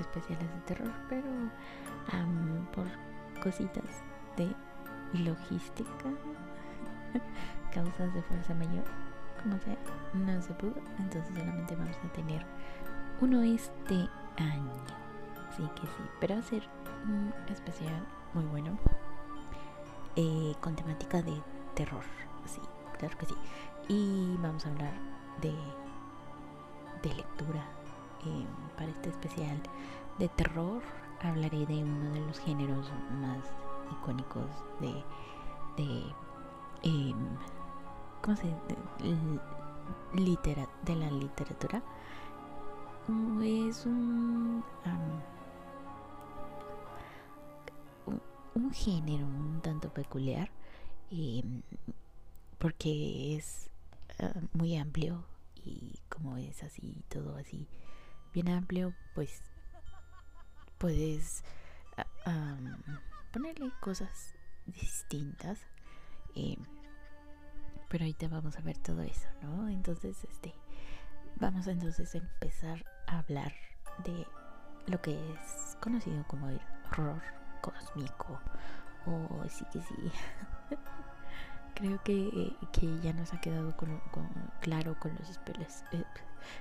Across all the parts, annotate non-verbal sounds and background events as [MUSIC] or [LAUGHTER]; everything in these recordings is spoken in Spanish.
especiales de terror, pero por cositas de logística, [LAUGHS] causas de fuerza mayor, como sea, no se pudo. Entonces solamente vamos a tener uno este año. Así que sí, pero va a ser un especial muy bueno. Eh, con temática de terror. Sí, claro que sí. Y vamos a hablar de, de lectura. Eh, para este especial de terror hablaré de uno de los géneros más icónicos de, de em, ¿cómo se de, de la literatura. Es un un género un tanto peculiar em, porque es ah, muy amplio y como es así todo así bien amplio pues puedes ah, ponerle cosas distintas em, pero ahorita vamos a ver todo eso no entonces este vamos entonces a empezar a hablar de lo que es conocido como el horror cósmico. Oh, sí que sí. [LAUGHS] Creo que, que, ya nos ha quedado con, claro con los, especiales, eh,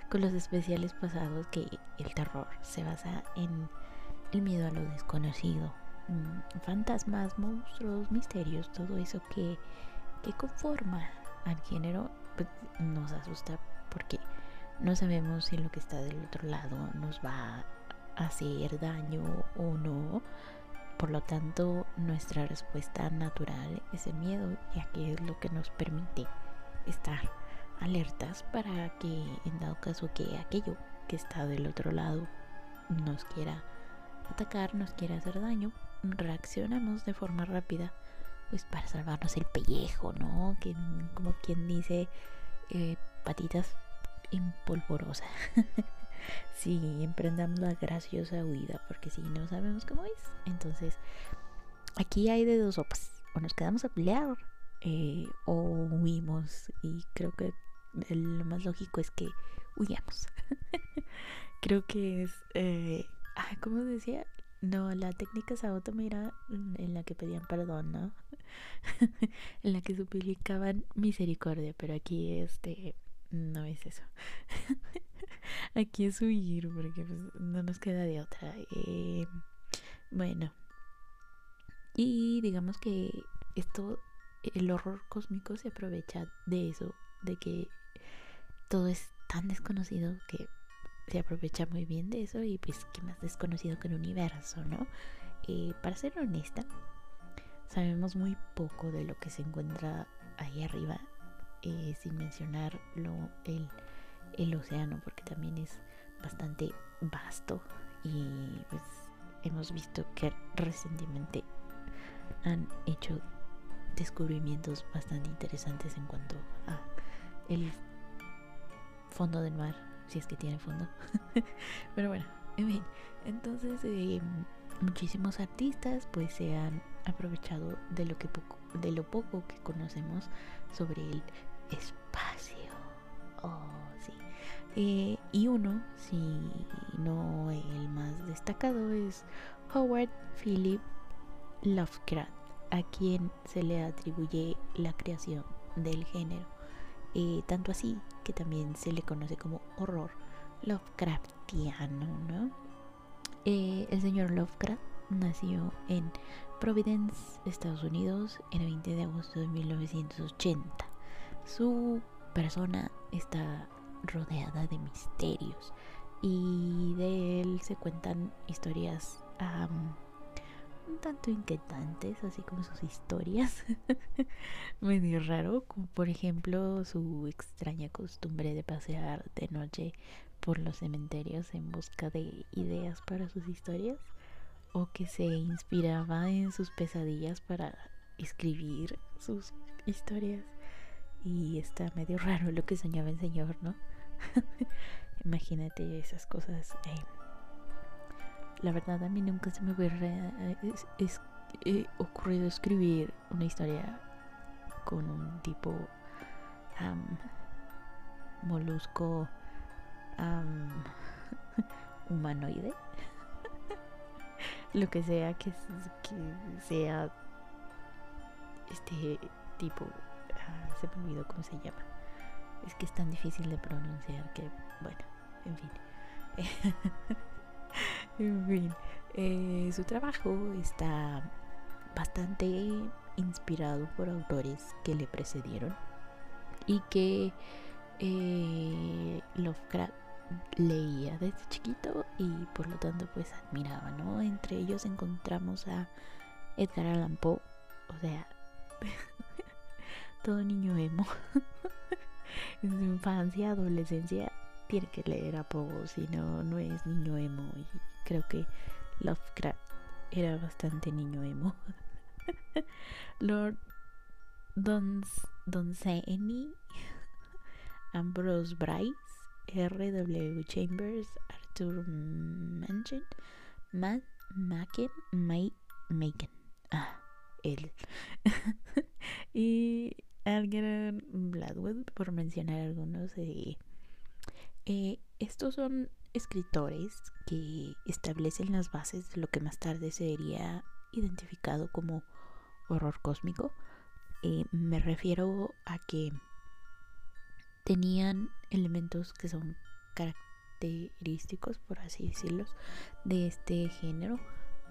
con los especiales pasados que el terror se basa en el miedo a lo desconocido. Mm, fantasmas, monstruos, misterios, todo eso que, que conforma al género pues, nos asusta porque no sabemos si lo que está del otro lado nos va a hacer daño o no. Por lo tanto, nuestra respuesta natural es el miedo, ya que es lo que nos permite estar alertas para que en dado caso que aquello que está del otro lado nos quiera atacar, nos quiera hacer daño, reaccionamos de forma rápida, pues para salvarnos el pellejo, ¿no? Que, como quien dice, eh, patitas impolvorosa. si [LAUGHS] emprendamos la graciosa huida, porque si no sabemos cómo es, entonces aquí hay de dos sopas. O nos quedamos a pelear eh, o huimos. Y creo que lo más lógico es que huyamos. [LAUGHS] creo que es, eh, ¿cómo decía? No, la técnica Saotomira en la que pedían perdón, ¿no? [LAUGHS] en la que suplicaban misericordia, pero aquí este no es eso. [LAUGHS] Aquí es huir porque pues, no nos queda de otra. Eh, bueno. Y digamos que esto, el horror cósmico se aprovecha de eso, de que todo es tan desconocido que se aprovecha muy bien de eso y pues qué más desconocido que el universo, ¿no? Eh, para ser honesta, sabemos muy poco de lo que se encuentra ahí arriba eh, sin mencionar lo, el, el océano, porque también es bastante vasto y pues hemos visto que recientemente han hecho descubrimientos bastante interesantes en cuanto a el fondo del mar, si es que tiene fondo. [LAUGHS] Pero bueno, en fin, entonces eh, muchísimos artistas pues se han aprovechado de lo que poco, de lo poco que conocemos sobre el espacio. Oh, sí. Eh, y uno, si no el más destacado, es Howard Philip Lovecraft, a quien se le atribuye la creación del género. Eh, tanto así que también se le conoce como horror Lovecraftiano, ¿no? Eh, el señor Lovecraft nació en Providence, Estados Unidos, el 20 de agosto de 1980. Su persona está rodeada de misterios y de él se cuentan historias un tanto inquietantes, así como sus historias. [LAUGHS] Medio raro, como por ejemplo su extraña costumbre de pasear de noche por los cementerios en busca de ideas para sus historias o que se inspiraba en sus pesadillas para escribir sus historias. Y está medio raro lo que soñaba el señor, ¿no? [LAUGHS] Imagínate esas cosas. Eh. La verdad, a mí nunca se me hubiera eh, eh, ocurrido escribir una historia con un tipo molusco [LAUGHS] humanoide. [LAUGHS] Lo que sea que, que sea este tipo. Ah, se me olvidó cómo se llama. Es que es tan difícil de pronunciar que, bueno, en fin. [LAUGHS] [LAUGHS] en fin, eh, su trabajo está bastante inspirado por autores que le precedieron y que eh, Lovecraft leía desde chiquito y por lo tanto pues admiraba, ¿no? Entre ellos encontramos a Edgar Allan Poe, o sea, [LAUGHS] todo niño emo [LAUGHS] en su infancia, adolescencia tiene que leer a Poe, si no, no es niño emo. Y creo que Lovecraft era bastante niño emo. [LAUGHS] Lord Dons, Donseni, [LAUGHS] Ambrose Bryce, R.W. Chambers, Arthur Manchin, Matt Macken, Mike Macon. Ah, él. [LAUGHS] y Algernon Bladwood, por mencionar algunos. de eh, estos son escritores que establecen las bases de lo que más tarde sería identificado como horror cósmico. Eh, me refiero a que tenían elementos que son característicos, por así decirlo, de este género,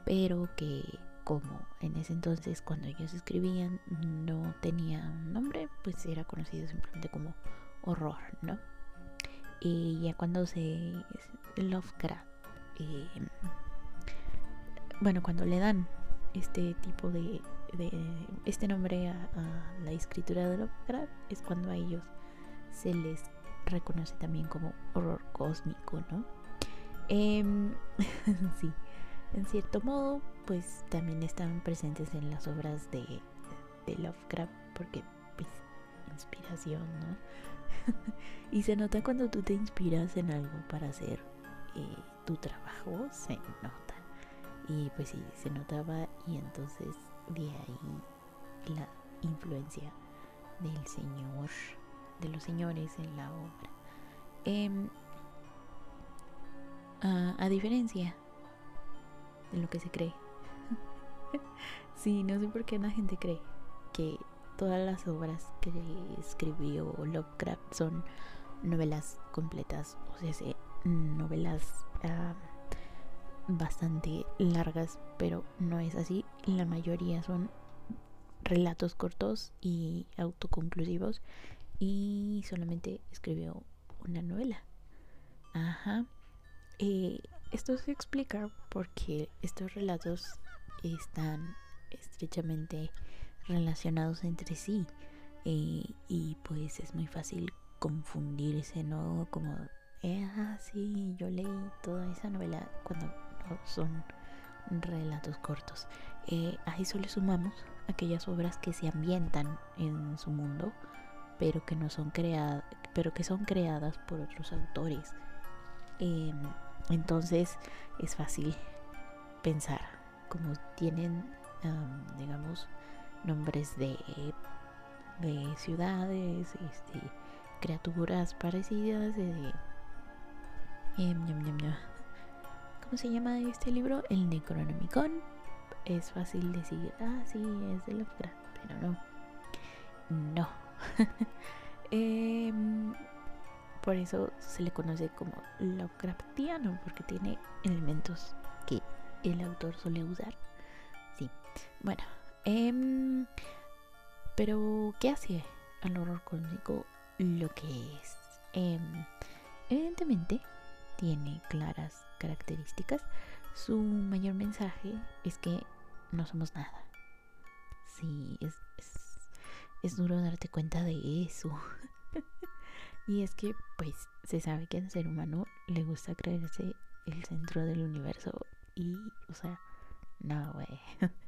pero que como en ese entonces cuando ellos escribían no tenía un nombre, pues era conocido simplemente como horror, ¿no? Y ya cuando se Lovecraft, eh, bueno, cuando le dan este tipo de, este nombre a, la escritura de Lovecraft, es cuando a ellos se les reconoce también como horror cósmico, ¿no? Em, [LAUGHS] sí, en cierto modo, pues también están presentes en las obras de, de Lovecraft, porque pues inspiración, ¿no? [LAUGHS] y se nota cuando tú te inspiras en algo para hacer eh, tu trabajo, se nota. Y pues sí, se notaba y entonces de ahí la influencia del Señor, de los señores en la obra. Em, a diferencia de lo que se cree. [LAUGHS] sí, no sé por qué la gente cree que todas las obras que escribió Lovecraft son novelas completas, o sea, novelas ah, bastante largas, pero no es así. La mayoría son relatos cortos y autoconclusivos y solamente escribió una novela. Ajá. Eh, esto se explica porque estos relatos están estrechamente relacionados entre sí eh, y pues es muy fácil confundirse, ¿no? Como, eh, ah, yo leí toda esa novela cuando no son relatos cortos. Eh, a eso le sumamos aquellas obras que se ambientan en su mundo, pero que no son creadas, pero que son creadas por otros autores. Em, entonces es fácil pensar, como tienen, digamos, nombres de, de ciudades, este, criaturas parecidas, de, em, ¿cómo se llama este libro? El Necronomicon. Es fácil decir, ah, sí, es de Lovecraft, pero no. No. [LAUGHS] Em, por eso se le conoce como Lovecraftiano, porque tiene elementos que el autor suele usar. Sí. Bueno, Em, pero, ¿qué hace al horror cósmico lo que es? Em, evidentemente, tiene claras características. Su mayor mensaje es que no somos nada. Sí, es, es, duro darte cuenta de eso. [LAUGHS] y es que, pues, se sabe que al ser humano le gusta creerse el centro del universo. Y, o sea, no, güey. [LAUGHS]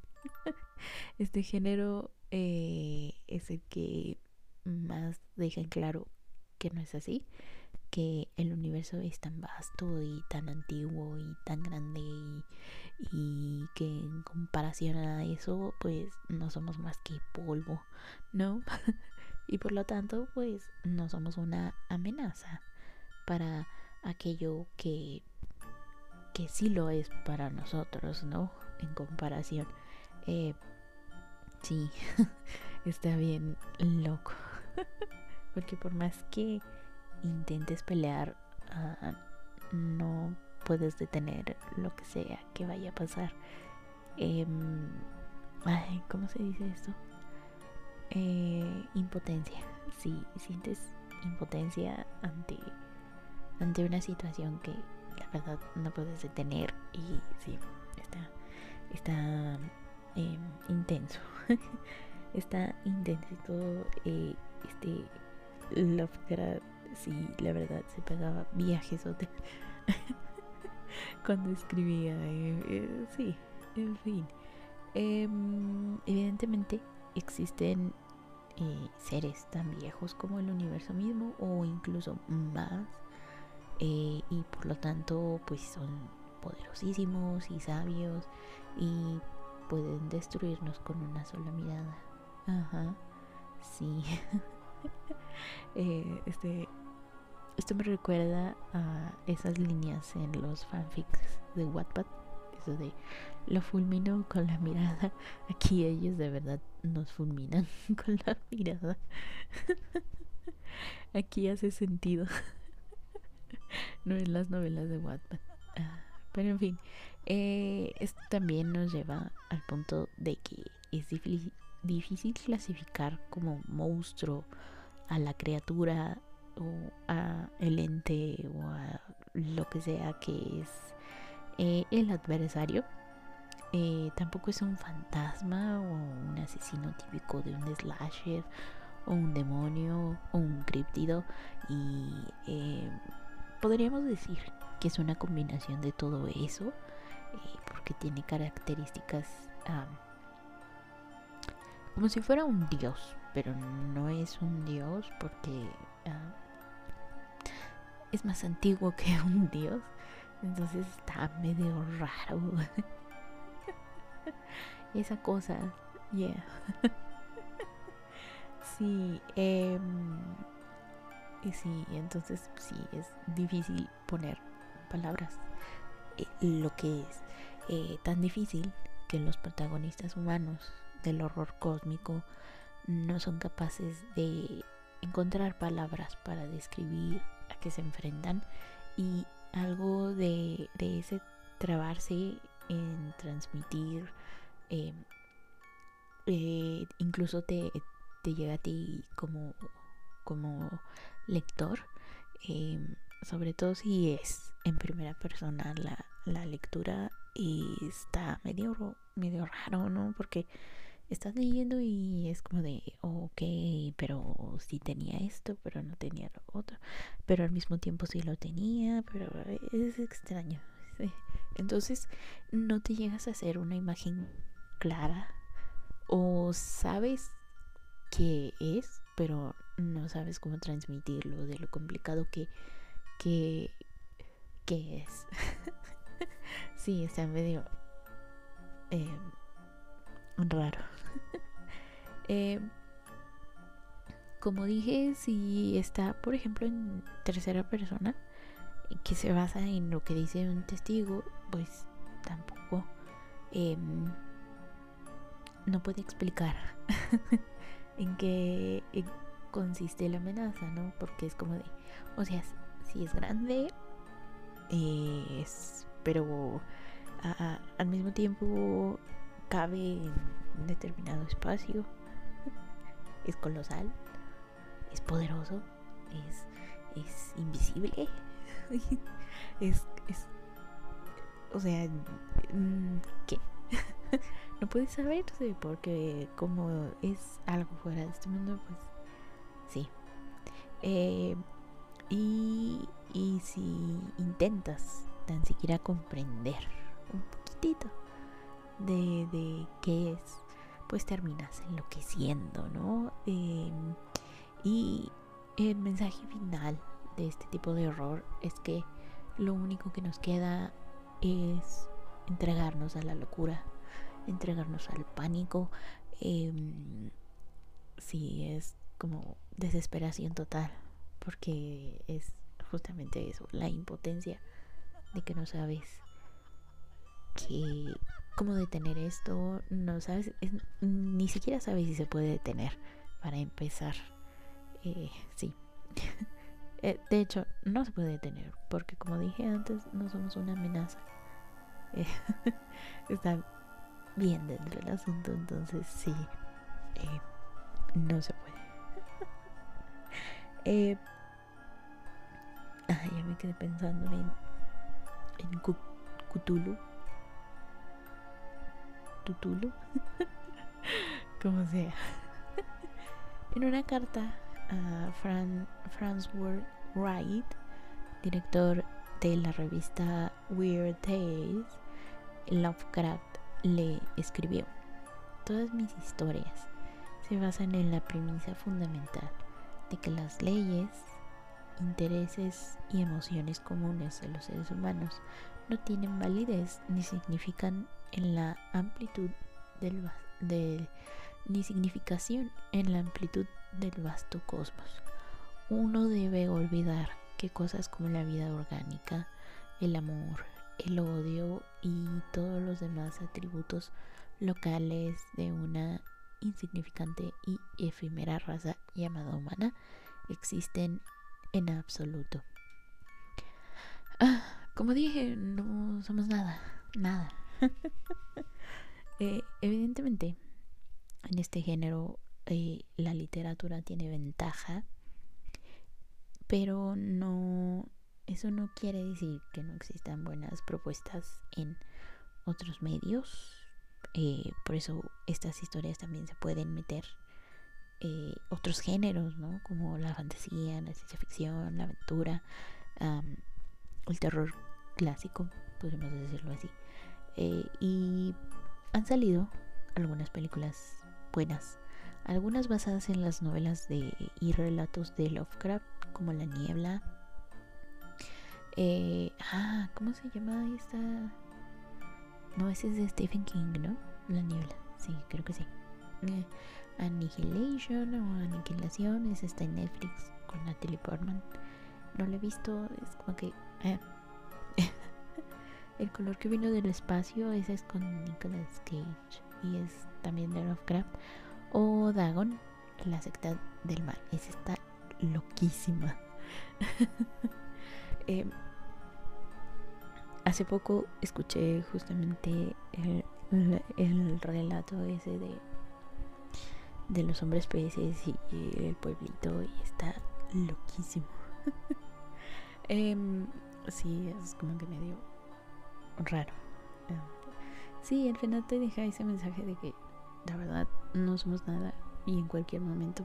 este género eh, es el que más deja en claro que no es así, que el universo es tan vasto y tan antiguo y tan grande y, que en comparación a eso pues no somos más que polvo, ¿no? [LAUGHS] y por lo tanto pues no somos una amenaza para aquello que que sí lo es para nosotros, ¿no? En comparación. Eh, sí, [LAUGHS] está bien loco. [LAUGHS] Porque por más que intentes pelear, uh, no puedes detener lo que sea que vaya a pasar. Eh, ay, ¿cómo se dice esto? Eh, impotencia. Si sientes impotencia ante, ante una situación que la verdad no puedes detener y sí, está, está eh, intenso. [LAUGHS] está intenso todo. Eh, este Lovecraft, sí, la verdad se pegaba viajes [LAUGHS] cuando escribía. Eh, eh, sí, en fin. Em, evidentemente existen eh, seres tan viejos como el universo mismo o incluso más y por lo tanto pues son poderosísimos y sabios y pueden destruirnos con una sola mirada. Ajá, sí. [LAUGHS] este, esto me recuerda a esas líneas en los fanfics de Wattpad. Eso de lo fulmino con la mirada. [LAUGHS] Aquí ellos de verdad nos fulminan [LAUGHS] con la mirada. Aquí hace sentido. no en las novelas de Wattpad. Ah, pero en fin, eh, esto también nos lleva al punto de que es difícil, clasificar como monstruo a la criatura o a el ente o a lo que sea que es eh, el adversario. Eh, tampoco es un fantasma o un asesino típico de un slasher o un demonio o un críptido y podríamos decir que es una combinación de todo eso porque tiene características como si fuera un dios pero no es un dios porque es más antiguo que [LAUGHS] un dios. Entonces está medio raro. [LAUGHS] Esa cosa, yeah. [LAUGHS] sí, eh, y sí, entonces sí, es difícil poner palabras. Eh, lo que es eh, tan difícil que los protagonistas humanos del horror cósmico no son capaces de encontrar palabras para describir a qué se enfrentan y algo de, ese trabarse en transmitir em, eh, incluso te, llega a ti como, como lector em, sobre todo si es en primera persona la, la lectura y está medio, medio raro, ¿no? Porque estás leyendo y es como de, ok, pero sí tenía esto, pero no tenía lo otro, pero al mismo tiempo sí lo tenía, pero es extraño. [LAUGHS] Entonces no te llegas a hacer una imagen clara o sabes qué es, pero no sabes cómo transmitirlo, de lo complicado que, que, es. [LAUGHS] sí, está medio... Eh, raro. [LAUGHS] Eh, como dije, si está, por ejemplo, en tercera persona, que se basa en lo que dice un testigo, pues tampoco em, no puede explicar [LAUGHS] en qué consiste la amenaza, ¿no? Porque es como de, o sea, si es grande, es, pero al mismo tiempo cabe en determinado espacio. Es colosal, es poderoso, es, es invisible. [LAUGHS] es, es, o sea, mm, ¿qué? [LAUGHS] no puedes saberse porque como es algo fuera de este mundo, pues sí. Eh, y, si intentas tan siquiera comprender un poquitito de, de qué es, pues terminas enloqueciendo, ¿no? Em, y el mensaje final de este tipo de horror es que lo único que nos queda es entregarnos a la locura, entregarnos al pánico. Eh, sí, es como desesperación total, porque es justamente eso, la impotencia de que no sabes que cómo detener esto, no sabes, ni siquiera sabes si se puede detener para empezar. Eh, sí. [LAUGHS] Eh, de hecho, no se puede detener, porque como dije antes, no somos una amenaza. Eh, [LAUGHS] está bien dentro del asunto, entonces sí, no se puede. Eh, ya me quedé pensando en, en Cthulhu. Cthulhu. [LAUGHS] Como sea. [LAUGHS] en una carta a Fran, Franz Wright, director de la revista Weird Tales, Lovecraft le escribió: Todas mis historias se basan en la premisa fundamental de que las leyes, intereses y emociones comunes de los seres humanos no tienen validez ni significan en la amplitud del, ni significación en la amplitud del vasto cosmos. Uno debe olvidar que cosas como la vida orgánica, el amor, el odio y todos los demás atributos locales de una insignificante y efímera raza llamada humana existen en absoluto. Ah, como dije, no somos nada, nada. [LAUGHS] Eh, evidentemente, en este género eh, la literatura tiene ventaja, pero no, eso no quiere decir que no existan buenas propuestas en otros medios. Eh, por eso estas historias también se pueden meter otros géneros, ¿no? Como la fantasía, la ciencia ficción, la aventura, el terror clásico, podríamos decirlo así. y han salido algunas películas buenas, algunas basadas en las novelas de, y relatos de Lovecraft, como La Niebla. Eh, ah, ¿cómo se llama esta? No, ese es de Stephen King, ¿no? La Niebla, sí, creo que sí. Eh, Annihilation o Aniquilación, esa está en Netflix con Natalie Portman. No lo he visto, es como que... Eh, [LAUGHS] el color que vino del espacio, ese es con Nicolas Cage y es también de Lovecraft. O Dagon, la secta del mal. Esa está loquísima. [LAUGHS] eh, hace poco escuché justamente el, el, relato ese de, de los hombres peces y, el pueblito y está loquísimo. [LAUGHS] eh, sí, es como que medio raro. Sí, al final te deja ese mensaje de que la verdad no somos nada y en cualquier momento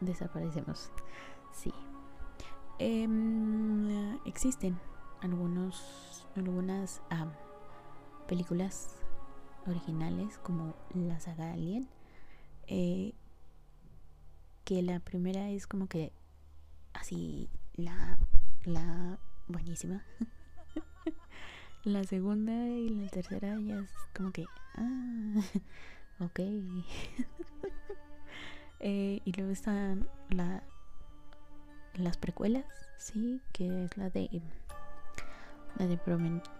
desaparecemos. Sí. Em, existen algunos, algunas películas originales como la saga Alien. Eh, que la primera es como que así la, la buenísima. [LAUGHS] La segunda y la tercera ya es como que, ah, [LAUGHS] ok. [LAUGHS] Eh, y luego están la, las precuelas, sí, que es la de la de Prometeo,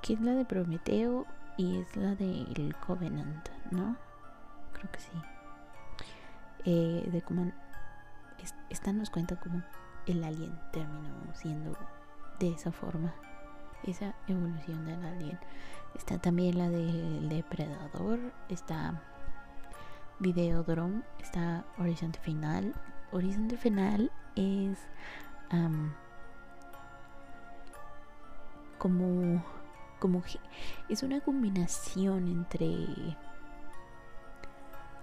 que es la de Prometeo y es la de el Covenant, ¿no? Creo que sí. Eh, de cómo esta nos cuenta cómo el alien terminó siendo de esa forma, esa evolución del alien. Está también la del depredador, está Videodrome, está Horizonte Final. Horizonte Final es como como es una combinación entre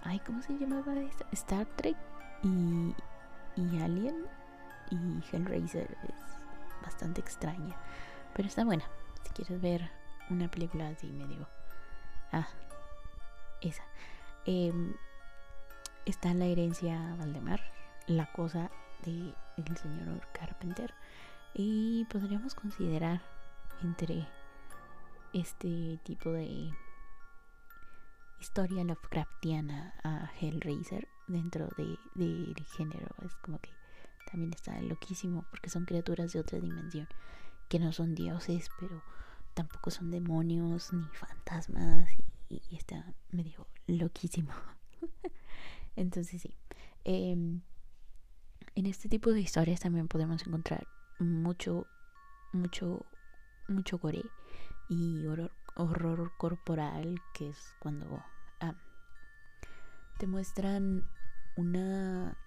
ay cómo se llamaba esta? Star Trek y, y Alien y Hellraiser bastante extraña, pero está buena. Si quieres ver una película así medio... Ah, esa. Em, está la herencia Valdemar, la cosa de el señor Carpenter. Y podríamos considerar entre este tipo de historia Lovecraftiana a Hellraiser dentro de, del género. Es como que también está loquísimo porque son criaturas de otra dimensión que no son dioses, pero tampoco son demonios ni fantasmas y, está medio loquísimo. [LAUGHS] Entonces sí. Em, en este tipo de historias también podemos encontrar mucho, mucho, mucho gore y horror, corporal, que es cuando ah, te muestran una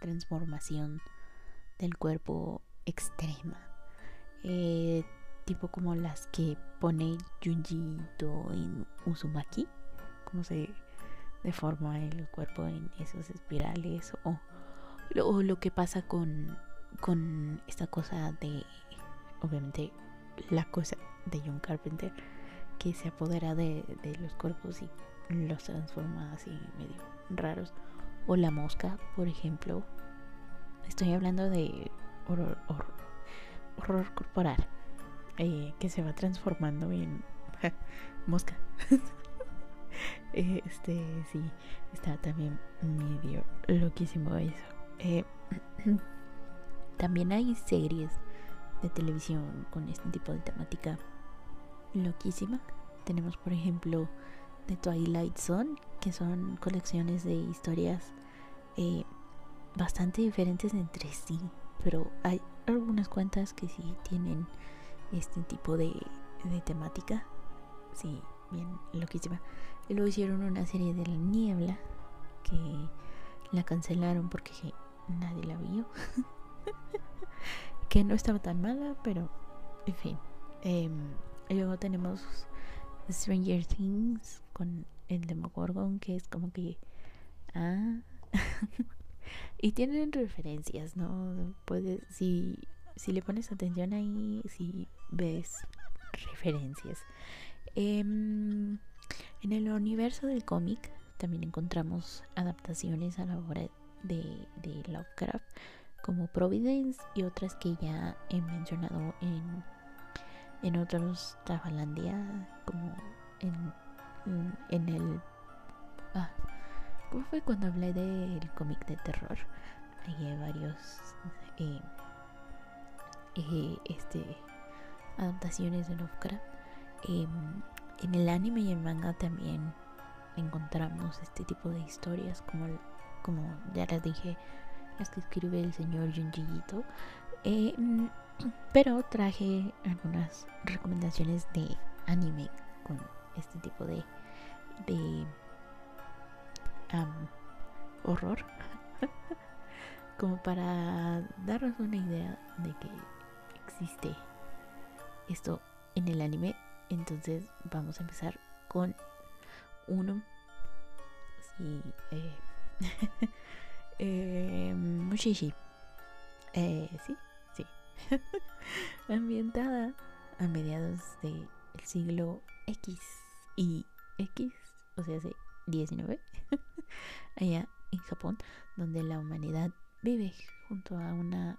transformación del cuerpo extrema. Eh, tipo como las que pone Junji en Uzumaki, como se deforma el cuerpo en esos espirales o, o lo que pasa con, con esta cosa de, obviamente, la cosa de John Carpenter que se apodera de, de los cuerpos y los transforma así medio raros. O la mosca, por ejemplo. Estoy hablando de horror, corporal. Eh, que se va transformando en [LAUGHS] mosca. [LAUGHS] este, sí, está también medio loquísimo eso. Eh, [CLEARS THROAT] también hay series de televisión con este tipo de temática loquísima. Tenemos, por ejemplo, The Twilight Zone, que son colecciones de historias eh, bastante diferentes entre sí, pero hay algunas cuentas que sí tienen este tipo de, de temática. Sí, bien loquísima. Y luego hicieron una serie de la niebla que la cancelaron porque nadie la vio. [LAUGHS] que no estaba tan mala, pero en fin. Em, luego tenemos Stranger Things con el Demogorgon, que es como que. Ah. [LAUGHS] y tienen referencias, ¿no? Puedes, si, si le pones atención ahí, si ves referencias. Em, en el universo del cómic también encontramos adaptaciones a la obra de, de Lovecraft como Providence y otras que ya he mencionado en en otros Trafalandia, como en, en el... Ah, ¿Cómo fue cuando hablé del cómic de terror? hay varios... Eh, eh, este adaptaciones de Lovecraft em, en el anime y en manga también encontramos este tipo de historias como como ya les dije que escribe el señor Junji Ito eh, [CLEARS THROAT] pero traje algunas recomendaciones de anime con este tipo de, de horror. [LAUGHS] Como para darnos una idea de que existe esto en el anime. Entonces vamos a empezar con uno. Sí, eh, [LAUGHS] eh. Eh, sí, [LAUGHS] ambientada a mediados del siglo X y X, o sea, hace 19, [LAUGHS] allá en Japón, donde la humanidad vive junto a una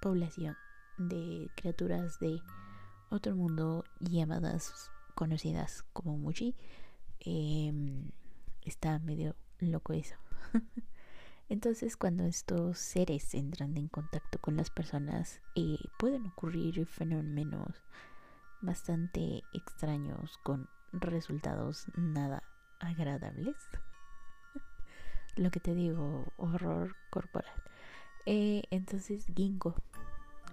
población de criaturas de otro mundo llamadas conocidas como Mushi. Em, está medio loco eso. [LAUGHS] Entonces cuando estos seres entran en contacto con las personas eh, pueden ocurrir fenómenos bastante extraños con resultados nada agradables. [LAUGHS] Lo que te digo, horror corporal. Eh, entonces Ginkgo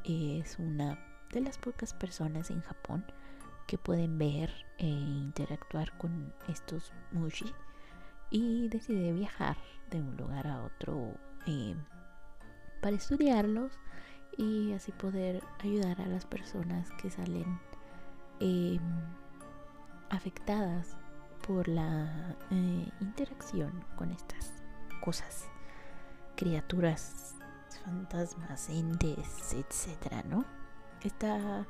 es una de las pocas personas en Japón que pueden ver e interactuar con estos mushi y decide viajar de un lugar a otro eh, para estudiarlos y así poder ayudar a las personas que salen em, afectadas por la eh, interacción con estas cosas, criaturas, fantasmas, entes, etcétera, ¿no? Esta,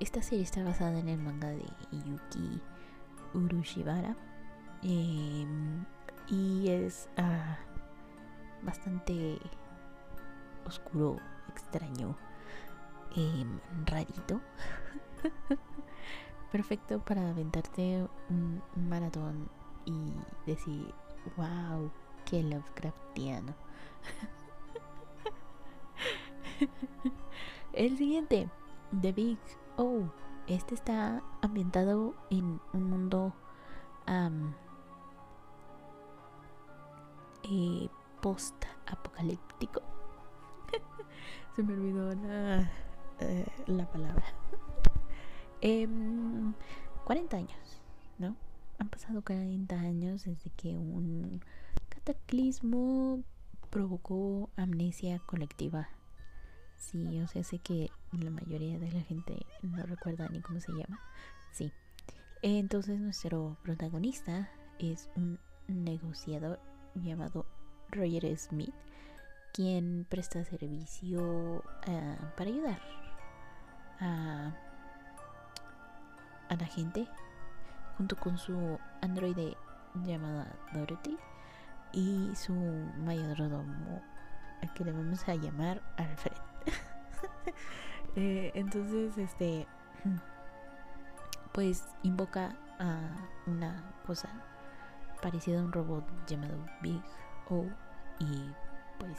esta serie está basada en el manga de Yuki Urushibara. Eh, y es ah, bastante oscuro, extraño, em, rarito. [LAUGHS] Perfecto para aventarte un, maratón y decir, wow, qué Lovecraftiano. [LAUGHS] El siguiente, The Big O. Este está ambientado en un mundo eh, post-apocalíptico. [LAUGHS] Se me olvidó la, eh, la palabra. 40 [LAUGHS] em, años, ¿no? Han pasado 40 años desde que un cataclismo provocó amnesia colectiva. Sí, o sea, sé que la mayoría de la gente no recuerda ni cómo se llama. Sí. Entonces nuestro protagonista es un negociador llamado Roger Smith, quien presta servicio eh, para ayudar a, a la gente junto con su androide llamada Dorothy y su mayordomo al que debemos a llamar Alfred. [LAUGHS] Eh, entonces, este, [CLEARS THROAT] pues invoca a una cosa parecida a un robot llamado Big O y pues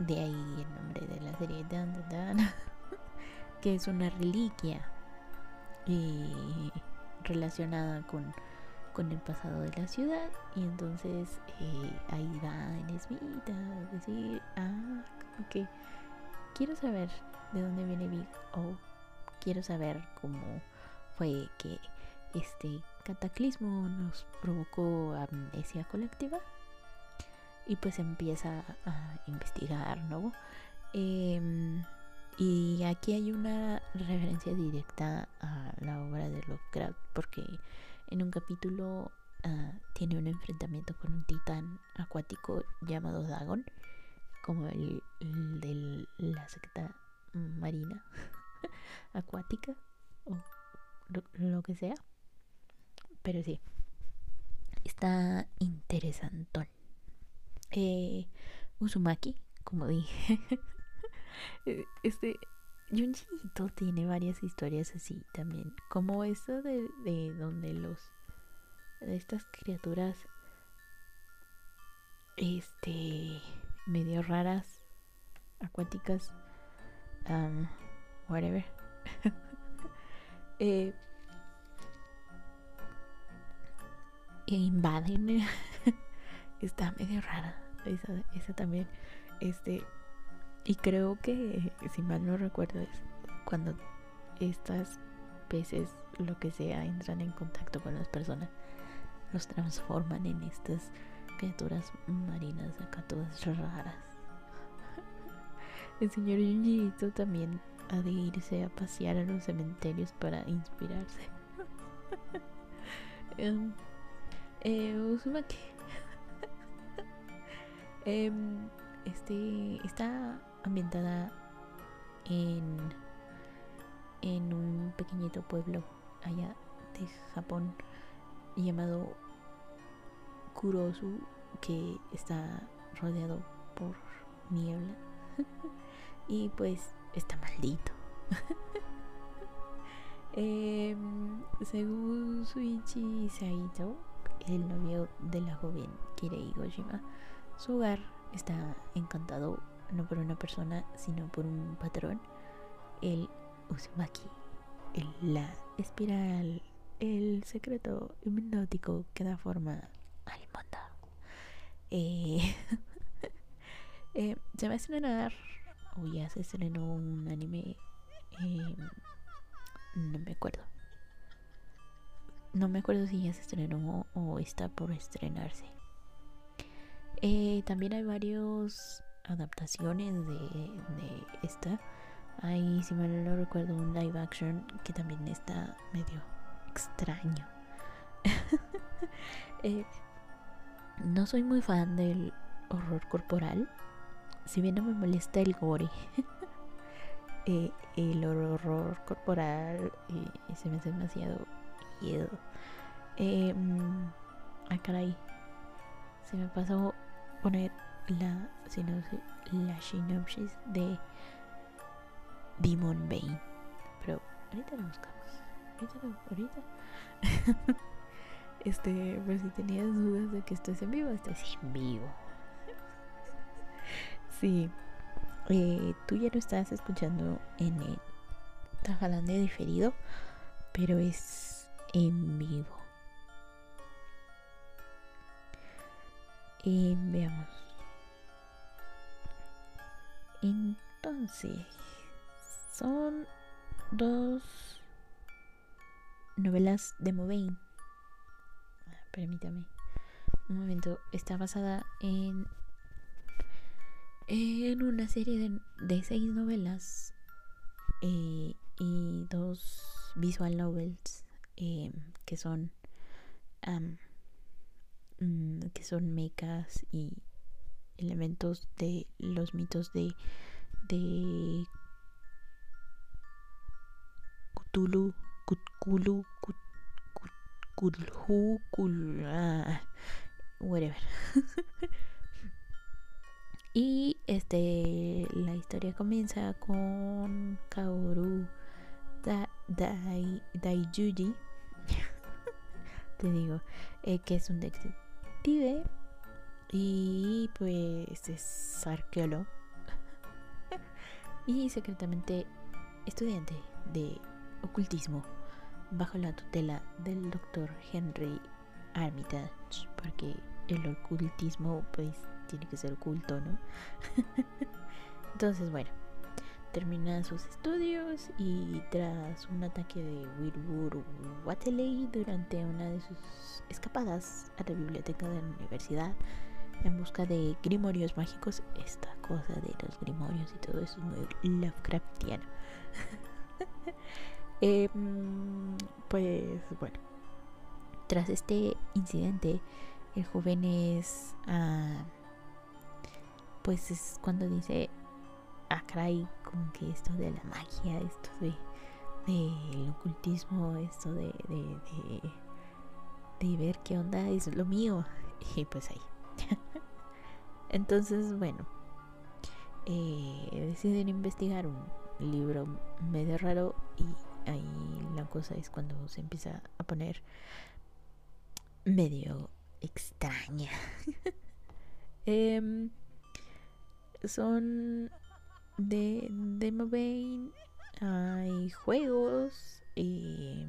de ahí el nombre de la serie Dan, Dan, [LAUGHS] que es una reliquia y relacionada con con el pasado de la ciudad y entonces eh, ahí va en Smith a decir, ah, que quiero saber de dónde viene Big O, quiero saber cómo fue que este cataclismo nos provocó amnesia colectiva y pues empieza a investigar, ¿no? Em, y aquí hay una referencia directa a la obra de Lovecraft porque en un capítulo uh, tiene un enfrentamiento con un titán acuático llamado Dagon, como el, de la secta marina [LAUGHS] acuática o lo, que sea. Pero sí, está interesantón. Eh, Uzumaki, como dije, [LAUGHS] este Junji tiene varias historias así también. Como esta de, de donde los. de estas criaturas. Este. medio raras. acuáticas. Um, whatever. [LAUGHS] eh, e invaden. [LAUGHS] Está medio rara. Esa, también. Este y creo que, si mal no recuerdo, es cuando estas peces, lo que sea, entran en contacto con las personas, los transforman en estas criaturas marinas acá todas raras. El señor Junjiito también ha de irse a pasear a los cementerios para inspirarse. um, [LAUGHS] eh, Uzumaki. [LAUGHS] eh, este está ambientada en, en un pequeñito pueblo allá de Japón llamado Kurosu que está rodeado por niebla [LAUGHS] y pues está maldito [LAUGHS] eh, según Suichi Saito el novio de la joven Kirei Goshima su hogar está encantado no por una persona, sino por un patrón, el Uzumaki, el, la espiral, el secreto hipnótico que da forma al mundo. Eh, [LAUGHS] eh, se va a estrenar, o ya se estrenó un anime, eh, no me acuerdo. No me acuerdo si ya se estrenó o está por estrenarse. también hay varios adaptaciones de, esta. Hay, si mal no recuerdo, un live action que también está medio extraño. [LAUGHS] eh, no soy muy fan del horror corporal. Si bien no me molesta el gore, [LAUGHS] eh, el horror corporal eh, se me hace demasiado miedo. Eh, ah, caray. Se me pasó poner la, la sinopsis de Demon Bane. Pero ahorita lo buscamos. Ahorita. ahorita. [LAUGHS] Este, por si tenías dudas de que esto es en vivo, esto es en vivo. [LAUGHS] Sí. Eh, tú ya lo estás escuchando en el de diferido, pero es en vivo. Y veamos. Entonces, son dos novelas de Movain. Permítame. Un momento. Está basada en. En una serie de, seis novelas. Eh, y dos visual novels. Eh, que son. Mm, que son mecas y elementos de los mitos de de Cthulhu, Cthulhu, Cthulhu, ah, whatever. [LAUGHS] y este la historia comienza con Kaoru Dai, Daijuji [LAUGHS] te digo eh, que es un detective y pues es arqueólogo [LAUGHS] y secretamente estudiante de ocultismo bajo la tutela del doctor Henry Armitage, porque el ocultismo pues tiene que ser oculto, ¿no? [LAUGHS] Entonces, bueno, termina sus estudios y tras un ataque de Wilbur Wateley durante una de sus escapadas a la biblioteca de la universidad, en busca de grimorios mágicos. Esta cosa de los grimorios y todo eso es muy Lovecraftiano. [LAUGHS] Em, pues bueno, tras este incidente, el joven es. Ah, pues es cuando dice. Ah, caray, como esto de la magia, esto de. del ocultismo, esto de, de, de, de ver qué onda es lo mío. [LAUGHS] Y pues ahí [LAUGHS] Entonces, bueno, eh, deciden investigar un libro medio raro y ahí la cosa es cuando se empieza a poner medio extraña. [LAUGHS] Em, son de Demobane, hay juegos y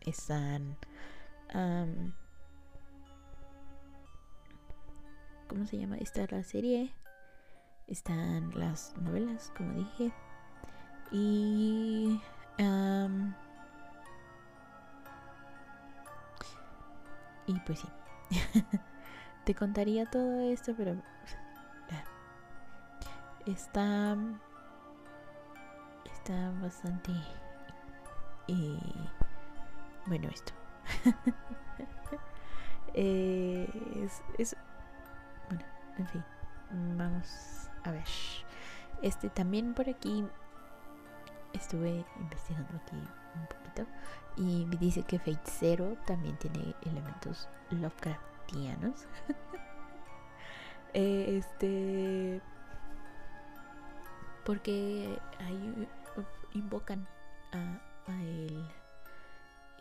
están ¿cómo se llama? Está la serie, están las novelas, como dije, y y pues sí, [LAUGHS] te contaría todo esto, pero está está bastante eh, bueno esto [LAUGHS] eh, es bueno, en fin, vamos a ver. Este también por aquí estuve investigando aquí un poquito y me dice que Fate Zero también tiene elementos Lovecraftianos. [LAUGHS] este porque ahí invocan a, a él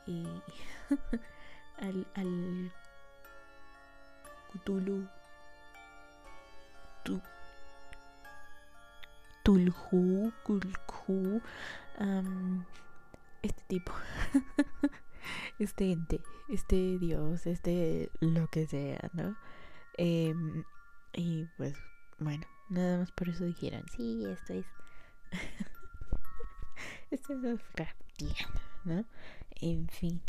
y [LAUGHS] al, al Cthulhu Tulhu, Kulku, este tipo, [LAUGHS] este ente, este dios, este lo que sea, ¿no? Em, y pues bueno, nada más por eso dijeron, sí, esto es... [LAUGHS] esto es ¿no? En fin,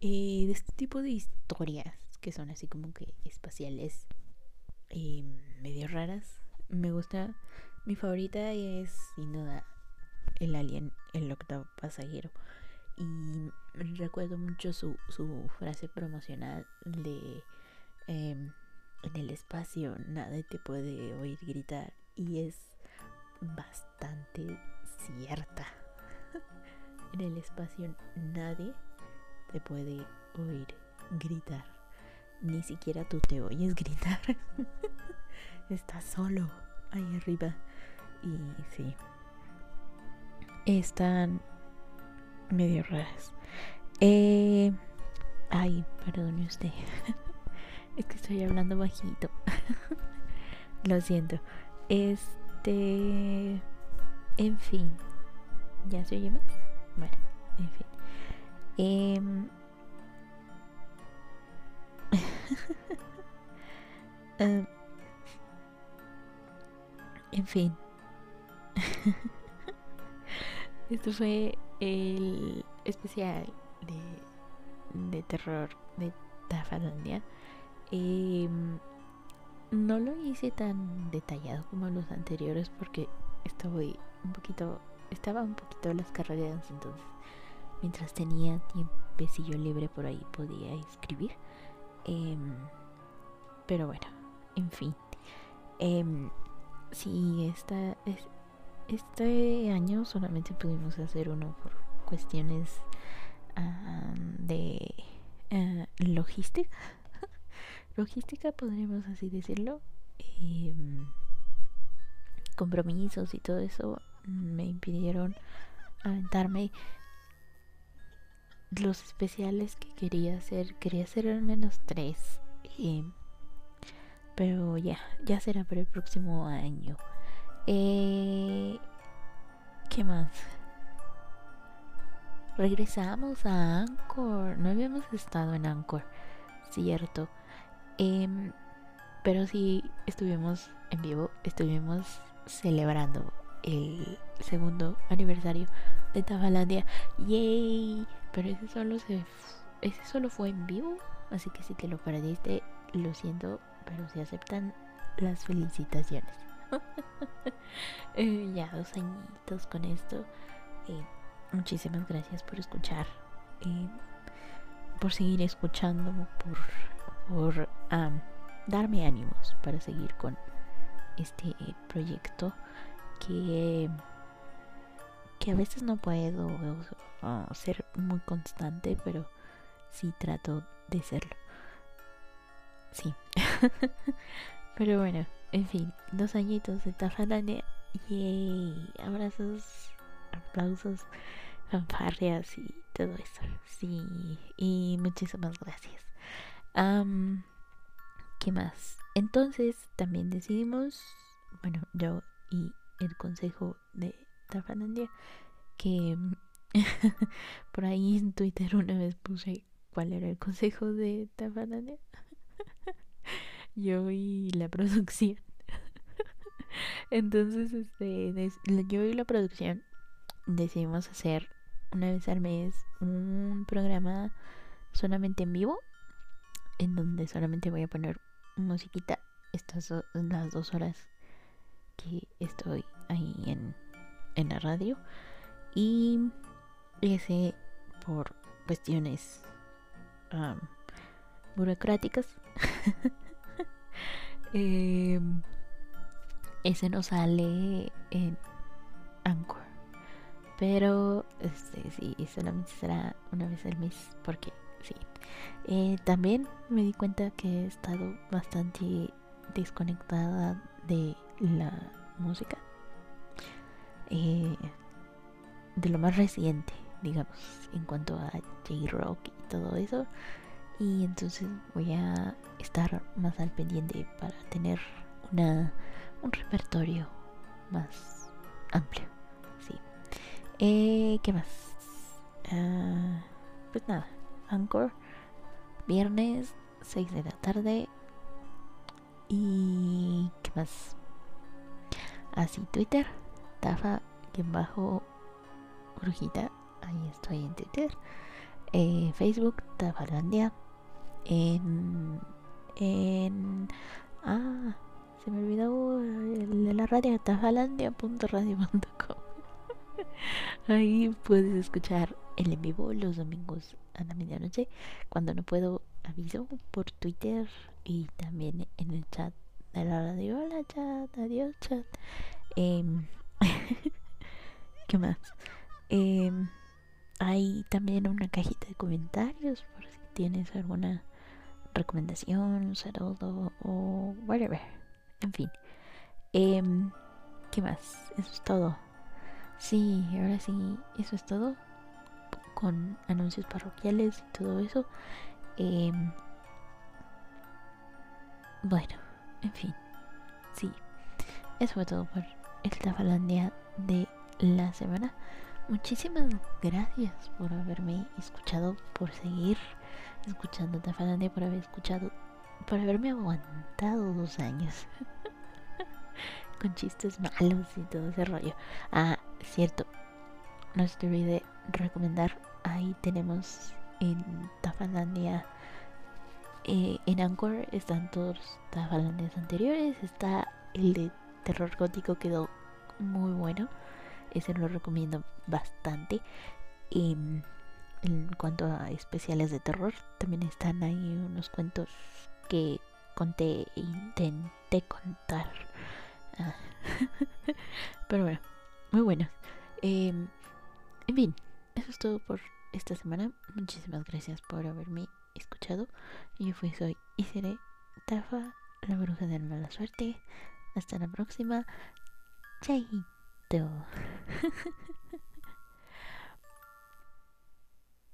eh, de este tipo de historias que son así como que espaciales y medio raras. Me gusta. Mi favorita es sin duda el alien, el octavo pasajero. Y recuerdo mucho su, su frase promocional de em, en el espacio nadie te puede oír gritar. Y es bastante cierta. [LAUGHS] en el espacio nadie te puede oír gritar ni siquiera tú te oyes gritar. [LAUGHS] Estás solo ahí arriba. Y sí. Están medio raras. Eh, Ay, perdone usted. [LAUGHS] es que estoy hablando bajito. [LAUGHS] Lo siento. Este. En fin. ¿Ya se oye más? Bueno, en fin. Eh... [LAUGHS] en fin. [LAUGHS] Esto fue el especial de, de terror de Tafalandia. Eh, no lo hice tan detallado como los anteriores porque estoy un poquito, estaba un poquito las carreras, entonces mientras tenía tiempecillo libre por ahí podía escribir. Em, pero bueno, en fin. Eh, sí, esta, este año solamente pudimos hacer uno por cuestiones de uh, logística. Logística, podríamos así decirlo. Em, compromisos y todo eso me impidieron aventarme los especiales que quería hacer. Quería hacer al menos tres. Em, pero ya, ya será para el próximo año. Eh, ¿Qué más? Regresamos a Anchor. No habíamos estado en Anchor, cierto. Em, pero sí estuvimos en vivo, estuvimos celebrando el segundo aniversario de Tabalandia. ¡Yay! Pero ese solo se ese solo fue en vivo, así que si te lo perdiste, lo siento, pero se aceptan las felicitaciones. [LAUGHS] Eh, ya dos añitos con esto. Eh, muchísimas gracias por escuchar, eh, por seguir escuchando, por, por darme ánimos para seguir con este proyecto que que a veces no puedo ser muy constante, pero sí trato de serlo. Sí. [LAUGHS] Pero bueno, en fin, dos añitos de Tafalandia. Yay. Abrazos, aplausos, fanfarrias y todo eso. Sí. Y muchísimas gracias. ¿Qué más? Entonces también decidimos, bueno, yo y el consejo de Tafalandia, que [LAUGHS] por ahí en Twitter una vez puse cuál era el consejo de Tafalandia [LAUGHS] yo y la producción. [LAUGHS] Entonces, este, yo y la producción decidimos hacer una vez al mes un programa solamente en vivo, en donde solamente voy a poner musiquita estas las dos horas que estoy ahí en, en la radio. Y ese por cuestiones burocráticas [LAUGHS] Eh, ese no sale en Anchor. Pero este sí, solamente será una vez al mes. Porque sí. Eh, también me di cuenta que he estado bastante desconectada de la música. Eh, de lo más reciente, digamos, en cuanto a J-Rock y todo eso y entonces voy a estar más al pendiente para tener una, un repertorio más amplio. Sí. Eh, ¿Qué más? Ah, pues nada, Anchor, viernes 6 de la tarde. ¿Y qué más? Así, Twitter, Tafa, quien bajo, Brujita, ahí estoy en Twitter. Eh, Facebook, Tafalandia en, en ah se me olvidó el de la radio tafalandia.radio.com [LAUGHS] ahí puedes escuchar el en vivo los domingos a la medianoche cuando no puedo aviso por twitter y también en el chat de la radio hola chat adiós chat em, [LAUGHS] qué más eh, hay también una cajita de comentarios por si tienes alguna recomendación, saludo o whatever. En fin. Em, ¿Qué más? Eso es todo. Sí, ahora sí, eso es todo. Con anuncios parroquiales y todo eso. Em, bueno, en fin. Sí. Eso fue todo por el Tafalandia de la semana. Muchísimas gracias por haberme escuchado, por seguir escuchando Tafalandia, por haber escuchado, por haberme aguantado dos años. [LAUGHS] Con chistes malos y todo ese rollo. Ah, cierto. No se te olvide recomendar. Ahí tenemos en Tafalandia. Eh, en Anchor están todos los Tafalandias anteriores. Está el de terror gótico, quedó muy bueno. Ese lo recomiendo bastante. Y en cuanto a especiales de terror, también están ahí unos cuentos que conté, intenté contar. Ah. [LAUGHS] Pero bueno, muy buenos. Em, en fin, eso es todo por esta semana. Muchísimas gracias por haberme escuchado. Yo fui, soy y seré Tafa, la bruja de la mala suerte. Hasta la próxima. Chaito. [LAUGHS]